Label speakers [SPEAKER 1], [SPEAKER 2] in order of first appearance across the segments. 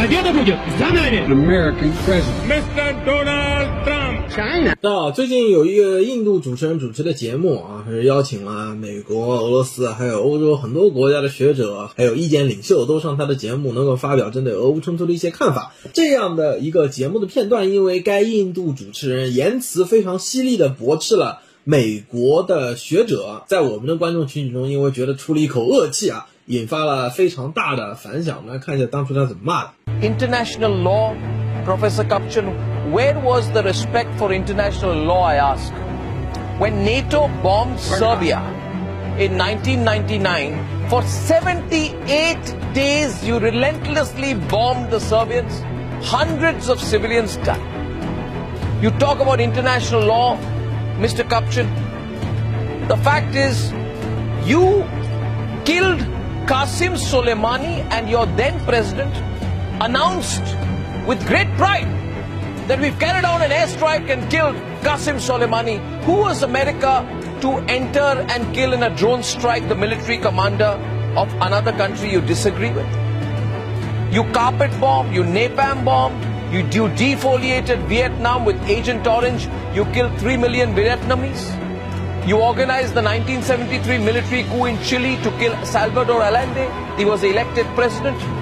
[SPEAKER 1] Победа будет за нами!
[SPEAKER 2] American president.
[SPEAKER 1] Mr. Donald Trump!
[SPEAKER 3] China.
[SPEAKER 4] 那最近有一个印度主持人主持的节目啊，是邀请了美国、俄罗斯还有欧洲很多国家的学者，还有意见领袖都上他的节目，能够发表针对俄乌冲突的一些看法。这样的一个节目的片段，因为该印度主持人言辞非常犀利的驳斥了美国的学者，在我们的观众群体中，因为觉得出了一口恶气啊，引发了非常大的反响。我们来看一下当初他怎么骂的。
[SPEAKER 5] International law, Professor Kapchan, where was the respect for international law, I ask? When NATO bombed Serbia in 1999, for 78 days you relentlessly bombed the Serbians, hundreds of civilians died. You talk about international law, Mr. Kapchan. The fact is, you killed Qasim Soleimani and your then president announced with great pride that we've carried out an airstrike and killed Qasim Soleimani. Who was America to enter and kill in a drone strike the military commander of another country you disagree with? You carpet bomb, you napalm bomb, you, you defoliated Vietnam with Agent Orange, you killed 3 million Vietnamese. You organized the 1973 military coup in Chile to kill Salvador Allende. He was elected president.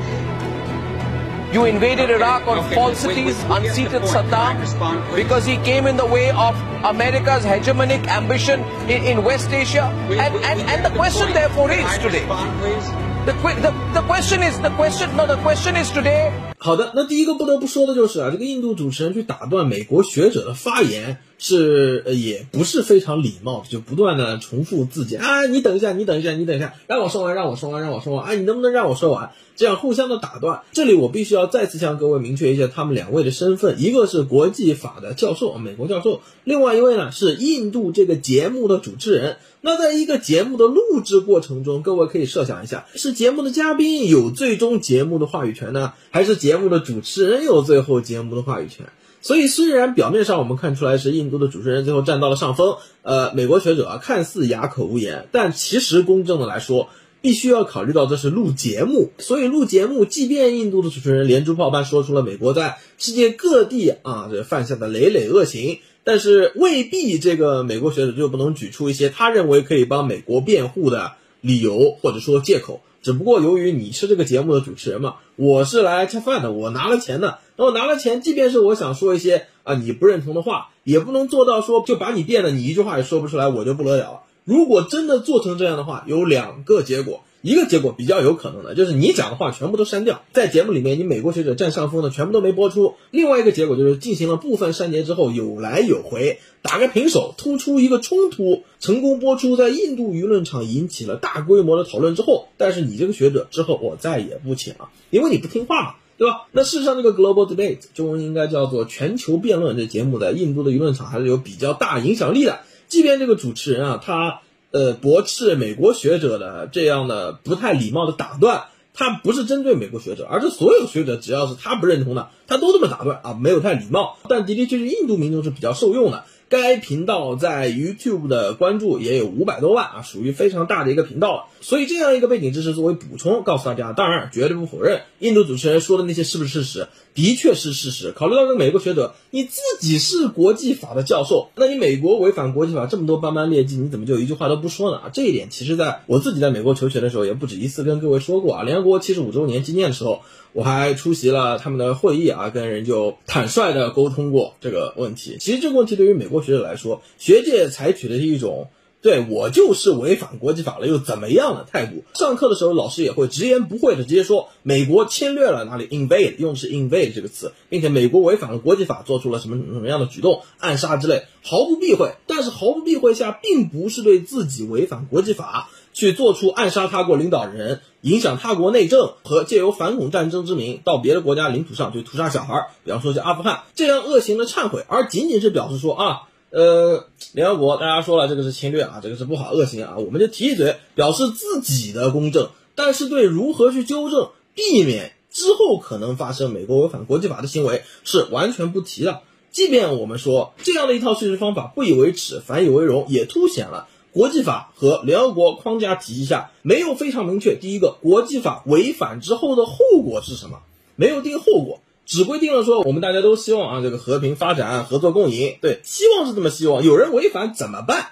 [SPEAKER 5] You invaded Iraq on
[SPEAKER 2] Okay,
[SPEAKER 5] falsities,
[SPEAKER 2] wait, wait, we get the
[SPEAKER 5] unseated
[SPEAKER 2] point. Can I
[SPEAKER 5] Saddam
[SPEAKER 2] respond, please?
[SPEAKER 5] because he came in the way of America's hegemonic ambition in, in West Asia.
[SPEAKER 2] We-
[SPEAKER 5] and,
[SPEAKER 2] we-
[SPEAKER 5] and,
[SPEAKER 2] we
[SPEAKER 5] and
[SPEAKER 2] get
[SPEAKER 5] the
[SPEAKER 2] the
[SPEAKER 5] question
[SPEAKER 2] point.
[SPEAKER 5] therefore
[SPEAKER 2] Can
[SPEAKER 5] is
[SPEAKER 2] I
[SPEAKER 5] today.
[SPEAKER 2] respond, please?
[SPEAKER 5] The, que- the, the question is, the question, no, the question is today
[SPEAKER 4] 好的，那第一个不得不说的就是啊，这个印度主持人去打断美国学者的发言 是也不是非常礼貌，就不断的重复自己啊，你等一下，你等一下，你等一下，让我说完，让我说完，让我说完，啊，你能不能让我说完？这样互相的打断。这里我必须要再次向各位明确一下他们两位的身份，一个是国际法的教授，美国教授，另外一位呢是印度这个节目的主持人。那在一个节目的录制过程中，各位可以设想一下，是节目的嘉宾有最终节目的话语权呢，还是节目的主持人有最后节目的话语权？所以，虽然表面上我们看出来是印度的主持人最后占到了上风，呃，美国学者啊看似哑口无言，但其实公正的来说，必须要考虑到这是录节目，所以录节目，即便印度的主持人连珠炮般说出了美国在世界各地啊这犯下的累累恶行，但是未必这个美国学者就不能举出一些他认为可以帮美国辩护的理由或者说借口。只不过由于你是这个节目的主持人嘛，我是来吃饭的，我拿了钱的，那我拿了钱，即便是我想说一些啊你不认同的话，也不能做到说就把你变得你一句话也说不出来，我就不得了了。如果真的做成这样的话，有两个结果。一个结果比较有可能的，就是你讲的话全部都删掉，在节目里面你美国学者占上风的全部都没播出。另外一个结果就是进行了部分删节之后有来有回，打个平手，突出一个冲突，成功播出，在印度舆论场引起了大规模的讨论之后，但是你这个学者之后我再也不请了，因为你不听话嘛。对吧？那事实上，这个 Global Debate 中文应该叫做全球辩论，这节目在印度的舆论场还是有比较大影响力的。即便这个主持人啊，他呃驳斥美国学者的这样的不太礼貌的打断，他不是针对美国学者，而是所有学者只要是他不认同的，他都这么打断啊，没有太礼貌。但的的确确，印度民众是比较受用的。该频道在 YouTube 的关注也有五百多万啊，属于非常大的一个频道了。所以这样一个背景知识作为补充，告诉大家，当然绝对不否认印度主持人说的那些是不是事实，的确是事实。考虑到这个美国学者，你自己是国际法的教授，那你美国违反国际法这么多斑斑劣迹，你怎么就一句话都不说呢？啊，这一点其实在我自己在美国求学的时候也不止一次跟各位说过啊。联合国七十五周年纪念的时候，我还出席了他们的会议啊，跟人就坦率的沟通过这个问题。其实这个问题对于美国学者来说，学界采取的是一种。对我就是违反国际法了，又怎么样的态度？上课的时候，老师也会直言不讳的直接说，美国侵略了哪里，invade，用的是 invade 这个词，并且美国违反了国际法，做出了什么什么样的举动，暗杀之类，毫不避讳。但是毫不避讳下，并不是对自己违反国际法去做出暗杀他国领导人、影响他国内政和借由反恐战争之名到别的国家领土上去屠杀小孩，比方说像阿富汗这样恶行的忏悔，而仅仅是表示说啊。呃，联合国大家说了，这个是侵略啊，这个是不好恶行啊，我们就提一嘴，表示自己的公正，但是对如何去纠正、避免之后可能发生美国违反国际法的行为是完全不提的。即便我们说这样的一套叙事方法不以为耻，反以为荣，也凸显了国际法和联合国框架体系下没有非常明确。第一个，国际法违反之后的后果是什么？没有定后果，只规定了说我们大家都希望啊这个和平发展、合作共赢，对，希望是这么希望。有人违反怎么办？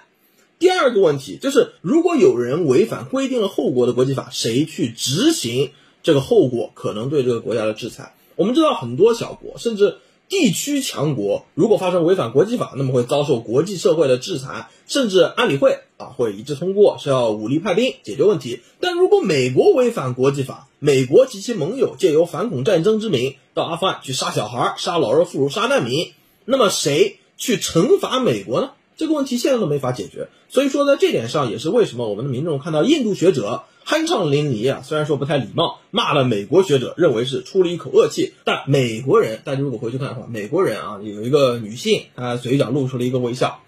[SPEAKER 4] 第二个问题就是，如果有人违反规定了后果的国际法，谁去执行这个后果可能对这个国家的制裁？我们知道很多小国甚至。地区强国如果发生违反国际法，那么会遭受国际社会的制裁，甚至安理会啊会一致通过是要武力派兵解决问题。但如果美国违反国际法，美国及其盟友借由反恐战争之名到阿富汗去杀小孩、杀老弱妇孺、杀难民，那么谁去惩罚美国呢？这个问题现在都没法解决。所以说，在这点上也是为什么我们的民众看到印度学者。酣畅淋漓啊，虽然说不太礼貌，骂了美国学者，认为是出了一口恶气，但美国人，大家如果回去看的话，美国人啊，有一个女性，她嘴角露出了一个微笑，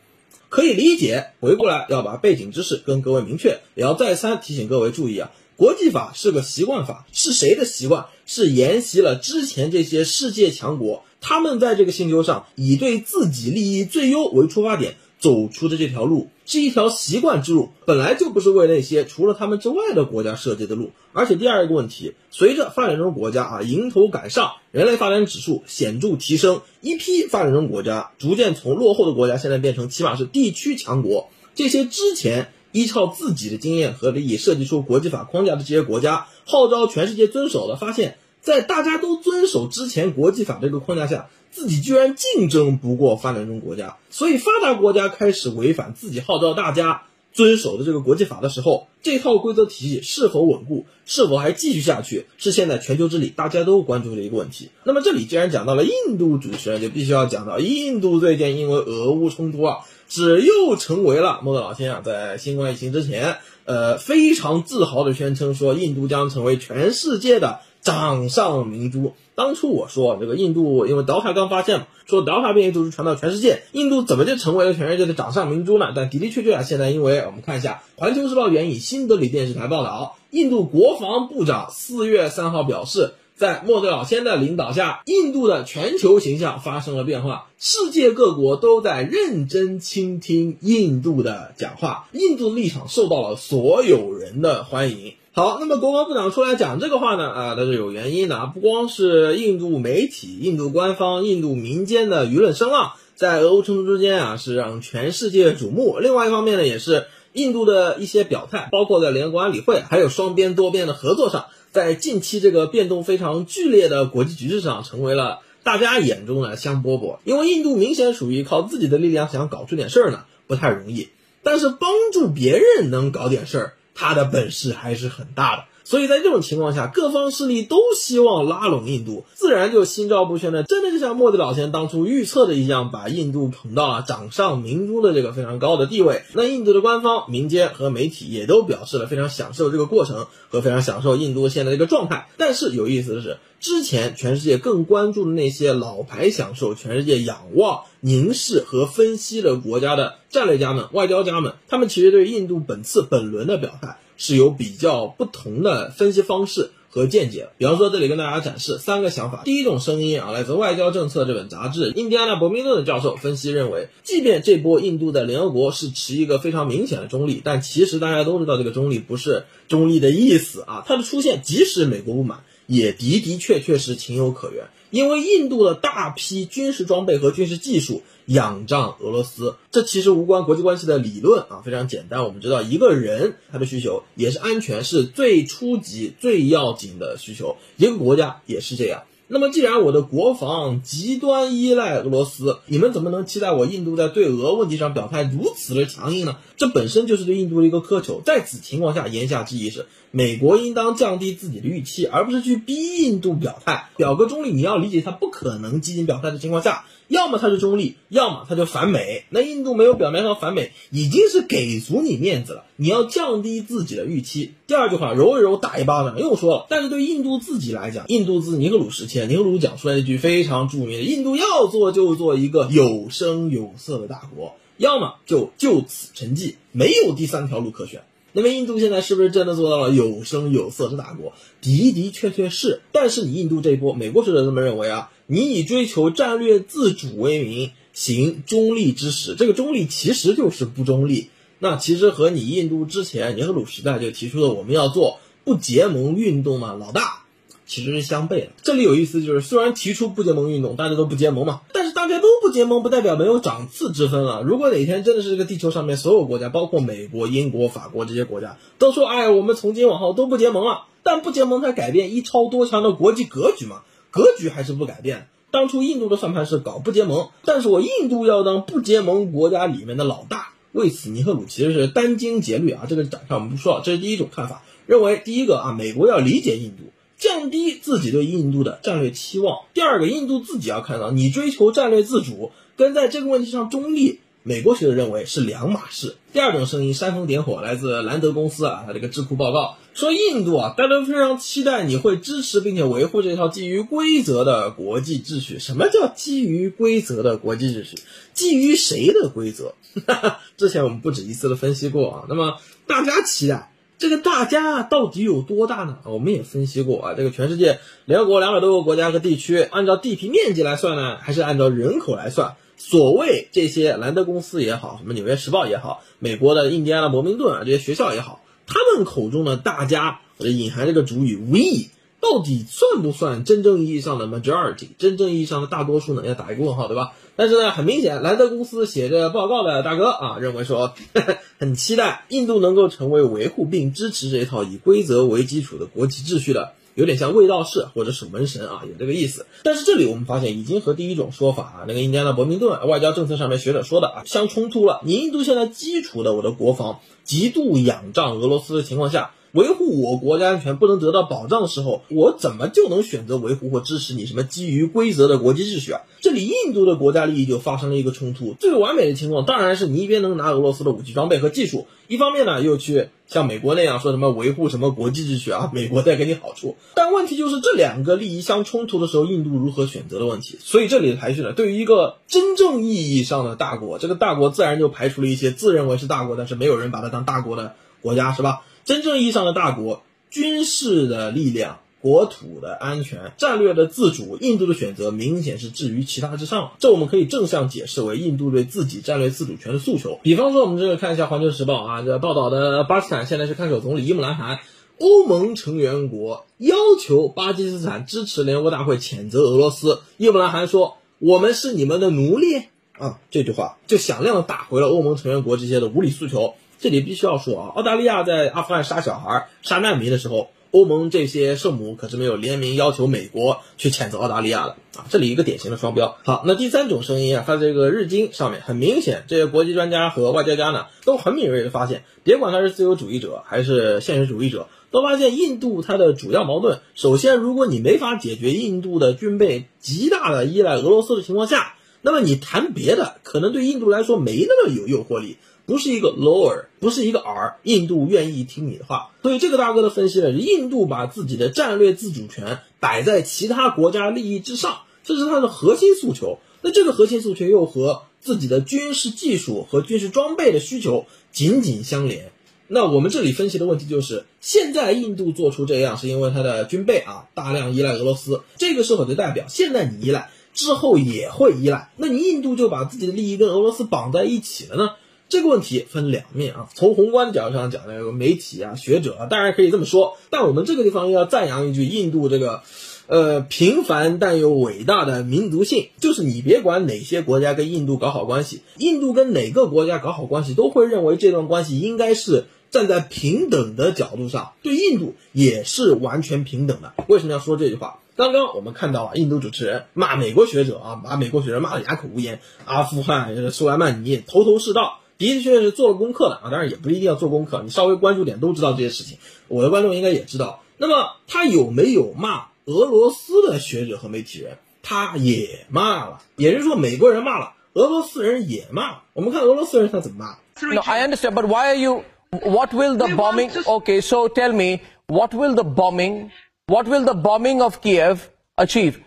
[SPEAKER 4] 可以理解。回过来要把背景知识跟各位明确，也要再三提醒各位注意啊，国际法是个习惯法，是谁的习惯？是沿袭了之前这些世界强国，他们在这个星球上以对自己利益最优为出发点。走出的这条路是一条习惯之路，本来就不是为那些除了他们之外的国家设计的路。而且第二个问题，随着发展中国家啊迎头赶上，人类发展指数显著提升，一批发展中国家逐渐从落后的国家，现在变成起码是地区强国。这些之前依靠自己的经验和利益设计出国际法框架的这些国家，号召全世界遵守的，发现，在大家都遵守之前，国际法这个框架下。自己居然竞争不过发展中国家，所以发达国家开始违反自己号召大家遵守的这个国际法的时候，这套规则体系是否稳固，是否还继续下去，是现在全球治理大家都关注的一个问题。那么这里既然讲到了印度主持人，就必须要讲到印度最近因为俄乌冲突啊，是又成为了莫德老先生在新冠疫情之前，呃非常自豪的宣称说，印度将成为全世界的。掌上明珠。当初我说这个印度，因为德尔塔刚发现嘛，说德尔塔变异毒株传到全世界，印度怎么就成为了全世界的掌上明珠呢？但的的确确啊，现在因为我们看一下《环球时报》援引新德里电视台报道，印度国防部长四月三号表示，在莫德老先的领导下，印度的全球形象发生了变化，世界各国都在认真倾听印度的讲话，印度的立场受到了所有人的欢迎。好，那么国防部长出来讲这个话呢，啊，那是有原因的啊，不光是印度媒体、印度官方、印度民间的舆论声浪，在俄乌冲突之间啊，是让全世界瞩目。另外一方面呢，也是印度的一些表态，包括在联合国安理会，还有双边多边的合作上，在近期这个变动非常剧烈的国际局势上，成为了大家眼中的香饽饽。因为印度明显属于靠自己的力量想搞出点事儿呢，不太容易，但是帮助别人能搞点事儿。他的本事还是很大的，所以在这种情况下，各方势力都希望拉拢印度，自然就心照不宣的，真的就像莫迪老先当初预测的一样，把印度捧到了掌上明珠的这个非常高的地位。那印度的官方、民间和媒体也都表示了非常享受这个过程和非常享受印度现在这个状态。但是有意思的是，之前全世界更关注的那些老牌享受全世界仰望、凝视和分析的国家的战略家们、外交家们，他们其实对印度本次本轮的表态。是有比较不同的分析方式和见解。比方说，这里跟大家展示三个想法。第一种声音啊，来自《外交政策》这本杂志，印第安纳伯明顿的教授分析认为，即便这波印度的联合国是持一个非常明显的中立，但其实大家都知道，这个中立不是中立的意思啊。它的出现，即使美国不满，也的的确确是情有可原。因为印度的大批军事装备和军事技术仰仗俄罗斯，这其实无关国际关系的理论啊，非常简单。我们知道，一个人他的需求也是安全，是最初级、最要紧的需求。一个国家也是这样。那么，既然我的国防极端依赖俄罗斯，你们怎么能期待我印度在对俄问题上表态如此的强硬呢？这本身就是对印度的一个苛求。在此情况下，言下之意是，美国应当降低自己的预期，而不是去逼印度表态。表个中立，你要理解他不可能激进表态的情况下。要么他是中立，要么他就反美。那印度没有表面上反美，已经是给足你面子了。你要降低自己的预期。第二句话，揉一揉，打一巴掌，又说了。但是对印度自己来讲，印度自尼赫鲁时期，尼赫鲁讲出来一句非常著名的：印度要做就做一个有声有色的大国，要么就就此沉寂，没有第三条路可选。那么印度现在是不是真的做到了有声有色的大国？的的确确是。但是你印度这一波，美国学者这么认为啊。你以追求战略自主为名行中立之实，这个中立其实就是不中立。那其实和你印度之前尼赫鲁时代就提出的我们要做不结盟运动嘛，老大，其实是相悖的。这里有意思，就是虽然提出不结盟运动，大家都不结盟嘛，但是大家都不结盟，不代表没有长次之分啊。如果哪天真的是这个地球上面所有国家，包括美国、英国、法国这些国家，都说，哎，我们从今往后都不结盟了，但不结盟它改变一超多强的国际格局嘛？格局还是不改变。当初印度的算盘是搞不结盟，但是我印度要当不结盟国家里面的老大。为此，尼赫鲁其实是殚精竭虑啊。这个展上我们不说了，这是第一种看法，认为第一个啊，美国要理解印度，降低自己对印度的战略期望；第二个，印度自己要看到，你追求战略自主跟在这个问题上中立。美国学者认为是两码事。第二种声音煽风点火，来自兰德公司啊，他这个智库报告说，印度啊，大家都非常期待你会支持并且维护这套基于规则的国际秩序。什么叫基于规则的国际秩序？基于谁的规则？之前我们不止一次的分析过啊。那么大家期待这个大家到底有多大呢？我们也分析过啊，这个全世界联合国两百多个国家和地区，按照地皮面积来算呢，还是按照人口来算？所谓这些兰德公司也好，什么纽约时报也好，美国的印第安纳伯明顿啊这些学校也好，他们口中的大家或者隐含这个主语 we，到底算不算真正意义上的 majority，真正意义上的大多数呢？要打一个问号，对吧？但是呢，很明显，兰德公司写这报告的大哥啊，认为说 很期待印度能够成为维护并支持这一套以规则为基础的国际秩序的。有点像卫道士或者守门神啊，有这个意思。但是这里我们发现，已经和第一种说法啊，那个印第安纳伯明顿外交政策上面学者说的啊，相冲突了。你印度现在基础的我的国防极度仰仗俄罗斯的情况下。维护我国家安全不能得到保障的时候，我怎么就能选择维护或支持你什么基于规则的国际秩序啊？这里印度的国家利益就发生了一个冲突。最完美的情况当然是你一边能拿俄罗斯的武器装备和技术，一方面呢又去像美国那样说什么维护什么国际秩序啊，美国再给你好处。但问题就是这两个利益相冲突的时候，印度如何选择的问题。所以这里的排序呢，对于一个真正意义上的大国，这个大国自然就排除了一些自认为是大国，但是没有人把它当大国的国家，是吧？真正意义上的大国，军事的力量、国土的安全、战略的自主，印度的选择明显是置于其他之上。这我们可以正向解释为印度对自己战略自主权的诉求。比方说，我们这个看一下《环球时报》啊，这报道的巴基斯坦现在是看守总理伊姆兰汗，欧盟成员国要求巴基斯坦支持联合国大会谴责俄罗斯。伊姆兰汗说：“我们是你们的奴隶啊！”这句话就响亮的打回了欧盟成员国这些的无理诉求。这里必须要说啊，澳大利亚在阿富汗杀小孩、杀难民的时候，欧盟这些圣母可是没有联名要求美国去谴责澳大利亚的啊。这里一个典型的双标。好，那第三种声音啊，发在这个日经上面，很明显，这些国际专家和外交家呢，都很敏锐的发现，别管他是自由主义者还是现实主义者，都发现印度它的主要矛盾，首先，如果你没法解决印度的军备极大的依赖俄罗斯的情况下，那么你谈别的，可能对印度来说没那么有诱惑力。不是一个 lower，不是一个 r，印度愿意听你的话。所以这个大哥的分析呢，印度把自己的战略自主权摆在其他国家利益之上，这是他的核心诉求。那这个核心诉求又和自己的军事技术和军事装备的需求紧紧相连。那我们这里分析的问题就是，现在印度做出这样，是因为它的军备啊大量依赖俄罗斯，这个是否就代表现在你依赖之后也会依赖？那你印度就把自己的利益跟俄罗斯绑在一起了呢？这个问题分两面啊，从宏观角度上讲，那个媒体啊、学者啊，当然可以这么说。但我们这个地方要赞扬一句，印度这个，呃，平凡但又伟大的民族性，就是你别管哪些国家跟印度搞好关系，印度跟哪个国家搞好关系，都会认为这段关系应该是站在平等的角度上，对印度也是完全平等的。为什么要说这句话？刚刚我们看到啊，印度主持人骂美国学者啊，把美国学者骂得哑口无言。阿富汗苏莱曼尼头头是道。的的确确是做了功课的啊，当然也不一定要做功课，你稍微关注点都知道这些事情。我的观众应该也知道。那么他有没有骂俄罗斯的学者和媒体人？他也骂了，也就是说美国人骂了，俄罗斯人也骂了。我们看俄罗斯人他怎么骂。
[SPEAKER 5] No, I understand, but why are you? What will the bombing? Okay, so tell me, what will the bombing? What will the bombing of Kiev achieve?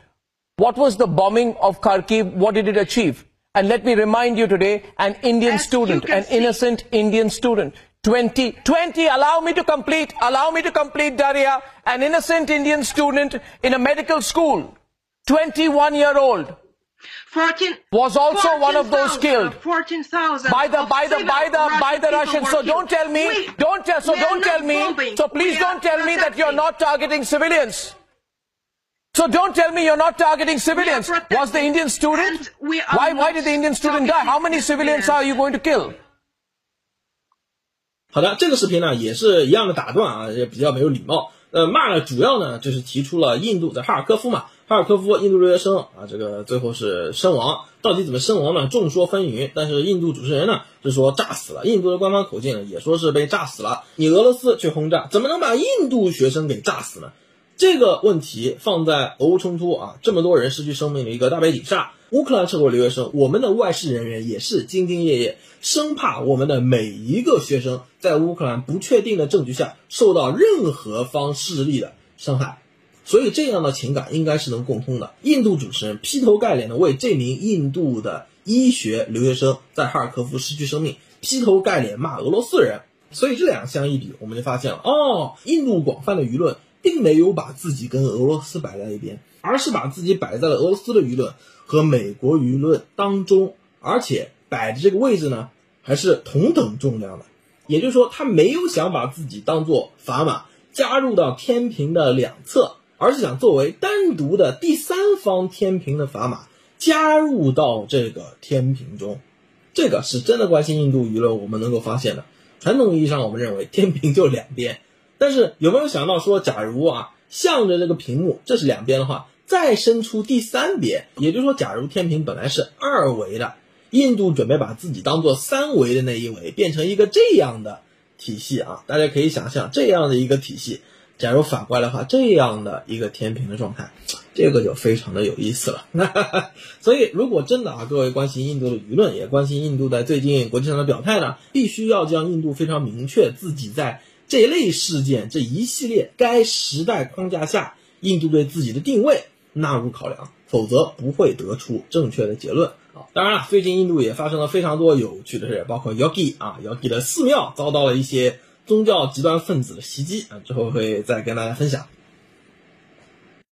[SPEAKER 5] What was the bombing of Kharkiv? What did it achieve? And let me remind you today, an Indian As student, an see. innocent Indian student, 20, 20, allow me to complete, allow me to complete, Daria, an innocent Indian student in a medical school, 21 year old, 14, was also 14, one of those killed.
[SPEAKER 2] 14,000
[SPEAKER 5] by the by the by the by the Russians. So don't tell me, Wait, don't tell, so don't tell me, so please don't tell me that you're not targeting civilians. So don't tell me you're not targeting civilians. Was the Indian student?
[SPEAKER 2] we are
[SPEAKER 5] Why, why did the Indian student die? How many civilians
[SPEAKER 2] civilians.
[SPEAKER 5] are you going to kill?
[SPEAKER 4] 好的，这个视频呢也是一样的打断啊，也比较没有礼貌。呃，骂呢主要呢就是提出了印度在哈尔科夫嘛，哈尔科夫印度留学生啊，这个最后是身亡，到底怎么身亡呢？众说纷纭。但是印度主持人呢是说炸死了，印度的官方口径也说是被炸死了。你俄罗斯去轰炸，怎么能把印度学生给炸死呢？这个问题放在俄乌冲突啊，这么多人失去生命的一个大背景下，乌克兰撤回留学生，我们的外事人员也是兢兢业业，生怕我们的每一个学生在乌克兰不确定的证据下受到任何方势力的伤害。所以这样的情感应该是能共通的。印度主持人劈头盖脸的为这名印度的医学留学生在哈尔科夫失去生命劈头盖脸骂俄罗斯人。所以这两相一比，我们就发现了哦，印度广泛的舆论并没有把自己跟俄罗斯摆在一边，而是把自己摆在了俄罗斯的舆论和美国舆论当中，而且摆的这个位置呢还是同等重量的。也就是说，他没有想把自己当做砝码加入到天平的两侧，而是想作为单独的第三方天平的砝码加入到这个天平中。这个是真的关心印度舆论，我们能够发现的。传统意义上，我们认为天平就两边，但是有没有想到说，假如啊，向着这个屏幕，这是两边的话，再伸出第三边，也就是说，假如天平本来是二维的，印度准备把自己当做三维的那一维，变成一个这样的体系啊，大家可以想象这样的一个体系，假如反过来的话，这样的一个天平的状态，这个就非常的有意思了。所以，如果真的啊，各位关心印度的舆论，也关心印度在最近国际上的表态呢，必须要将印度非常明确自己在这一类事件这一系列该时代框架下，印度对自己的定位纳入考量，否则不会得出正确的结论啊。当然了，最近印度也发生了非常多有趣的事，包括 Yogi 啊，Yogi 的寺庙遭到了一些宗教极端分子的袭击啊，之后会再跟大家分享。